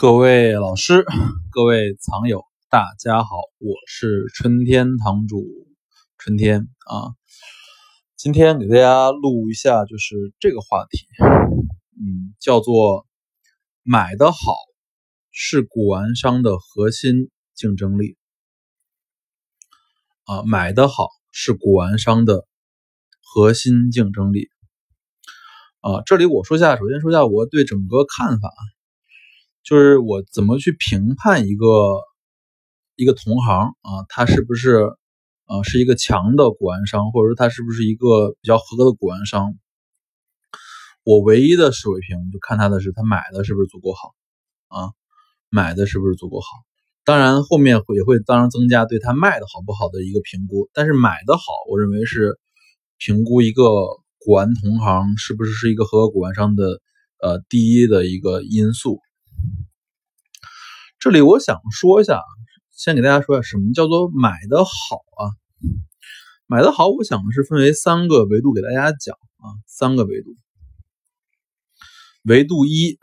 各位老师，各位藏友，大家好，我是春天堂主春天啊。今天给大家录一下，就是这个话题，嗯，叫做买的好是古玩商的核心竞争力啊，买的好是古玩商的核心竞争力啊。这里我说下，首先说下我对整个看法。就是我怎么去评判一个一个同行啊，他是不是啊是一个强的古玩商，或者说他是不是一个比较合格的古玩商？我唯一的水平就看他的是他买的是不是足够好啊，买的是不是足够好？当然后面会也会当然增加对他卖的好不好的一个评估，但是买的好，我认为是评估一个古玩同行是不是是一个合格古玩商的呃第一的一个因素。这里我想说一下，先给大家说一下什么叫做买的好啊？买的好，我想是分为三个维度给大家讲啊，三个维度。维度一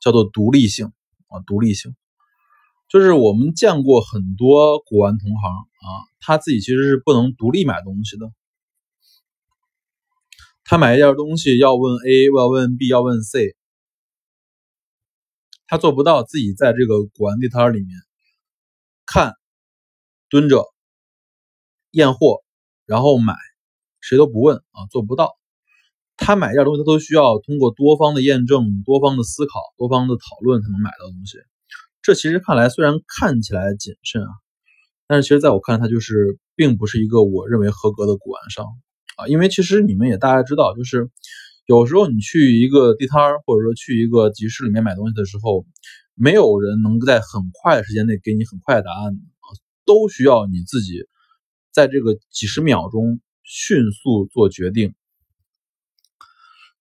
叫做独立性啊，独立性，就是我们见过很多古玩同行啊，他自己其实是不能独立买东西的，他买一件东西要问 A，要问 B，要问 C。他做不到自己在这个古玩地摊里面看、蹲着验货，然后买，谁都不问啊，做不到。他买一件东西，他都需要通过多方的验证、多方的思考、多方的讨论才能买到东西。这其实看来虽然看起来谨慎啊，但是其实在我看来，他就是并不是一个我认为合格的古玩商啊。因为其实你们也大家知道，就是。有时候你去一个地摊儿，或者说去一个集市里面买东西的时候，没有人能在很快的时间内给你很快的答案，都需要你自己在这个几十秒钟迅速做决定。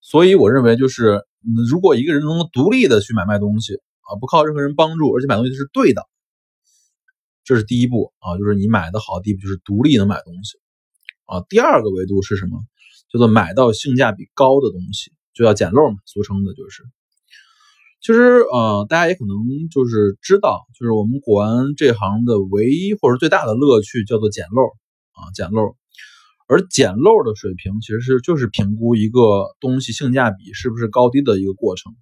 所以我认为，就是如果一个人能够独立的去买卖东西啊，不靠任何人帮助，而且买东西是对的，这是第一步啊，就是你买的好，第一步就是独立能买东西啊。第二个维度是什么？叫做买到性价比高的东西，就要捡漏嘛，俗称的就是。其实，呃，大家也可能就是知道，就是我们古玩这行的唯一或者最大的乐趣叫做捡漏啊，捡漏。而捡漏的水平，其实是就是评估一个东西性价比是不是高低的一个过程。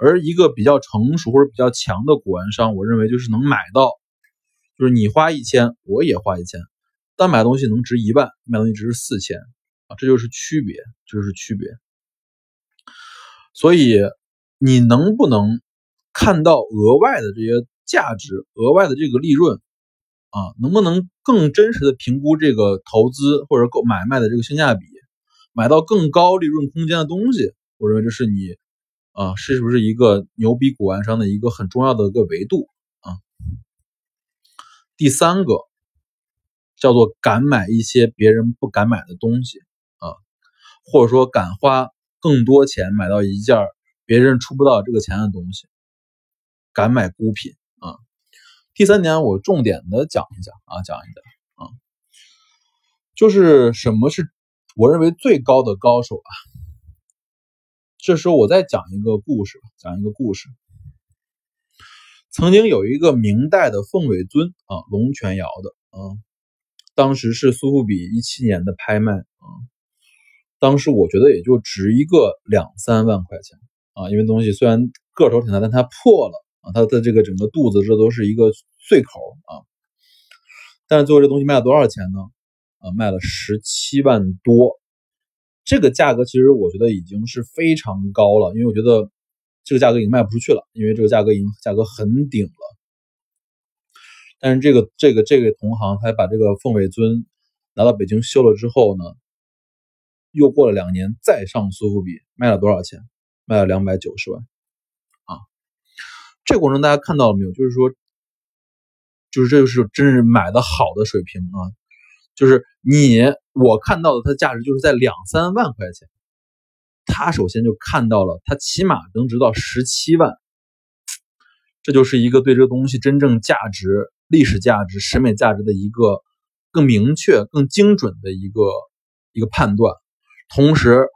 而一个比较成熟或者比较强的古玩商，我认为就是能买到，就是你花一千，我也花一千，但买东西能值一万，买东西值四千。这就是区别，这就是区别。所以你能不能看到额外的这些价值、额外的这个利润啊？能不能更真实的评估这个投资或者购买卖的这个性价比，买到更高利润空间的东西？我认为这是你啊，是不是一个牛逼古玩商的一个很重要的一个维度啊？第三个叫做敢买一些别人不敢买的东西。或者说敢花更多钱买到一件别人出不到这个钱的东西，敢买孤品啊。第三点，我重点的讲一讲啊，讲一讲啊，就是什么是我认为最高的高手啊。这时候我再讲一个故事，讲一个故事。曾经有一个明代的凤尾尊啊，龙泉窑的啊，当时是苏富比一七年的拍卖啊。当时我觉得也就值一个两三万块钱啊，因为东西虽然个头挺大，但它破了啊，它的这个整个肚子这都是一个碎口啊。但是最后这东西卖了多少钱呢？啊，卖了十七万多，这个价格其实我觉得已经是非常高了，因为我觉得这个价格已经卖不出去了，因为这个价格已经价格很顶了。但是这个这个这个同行他把这个凤尾尊拿到北京修了之后呢？又过了两年，再上苏富比卖了多少钱？卖了两百九十万啊！这个过程大家看到了没有？就是说，就是这就是真是买的好的水平啊！就是你我看到的它价值就是在两三万块钱，他首先就看到了它起码能值到十七万，这就是一个对这个东西真正价值、历史价值、审美价值的一个更明确、更精准的一个一个判断。同时，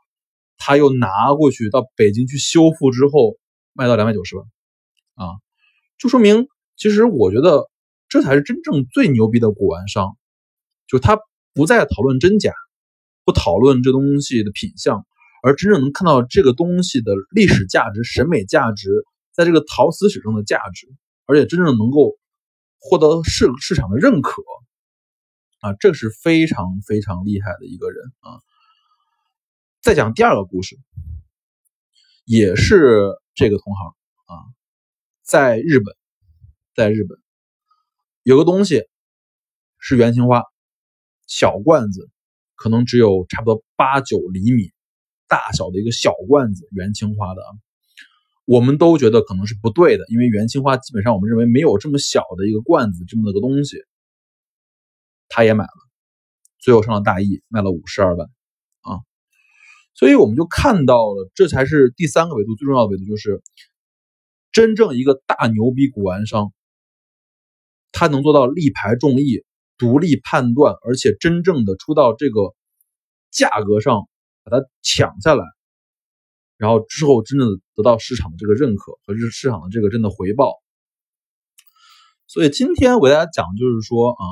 他又拿过去到北京去修复之后，卖到两百九十万，啊，就说明其实我觉得这才是真正最牛逼的古玩商，就他不再讨论真假，不讨论这东西的品相，而真正能看到这个东西的历史价值、审美价值，在这个陶瓷史上的价值，而且真正能够获得市市场的认可。啊，这是非常非常厉害的一个人啊！再讲第二个故事，也是这个同行啊，在日本，在日本有个东西是元青花，小罐子，可能只有差不多八九厘米大小的一个小罐子，元青花的啊，我们都觉得可能是不对的，因为元青花基本上我们认为没有这么小的一个罐子这么的个东西。他也买了，最后上了大亿，卖了五十二万！所以我们就看到了，这才是第三个维度最重要的维度，就是真正一个大牛逼古玩商，他能做到力排众议、独立判断，而且真正的出到这个价格上把它抢下来，然后之后真正的得到市场的这个认可和市场的这个真的回报。所以今天我给大家讲，就是说啊。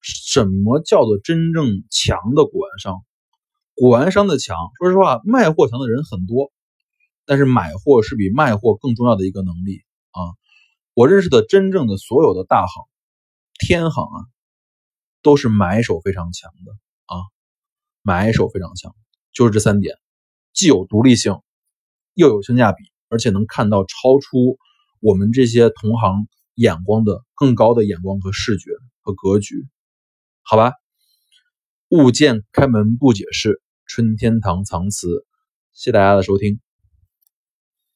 什么叫做真正强的古玩商？古玩商的强，说实话，卖货强的人很多，但是买货是比卖货更重要的一个能力啊！我认识的真正的所有的大行、天行啊，都是买手非常强的啊，买手非常强，就是这三点，既有独立性，又有性价比，而且能看到超出我们这些同行眼光的更高的眼光和视觉和格局。好吧，物件开门不解释，春天堂藏词，谢谢大家的收听。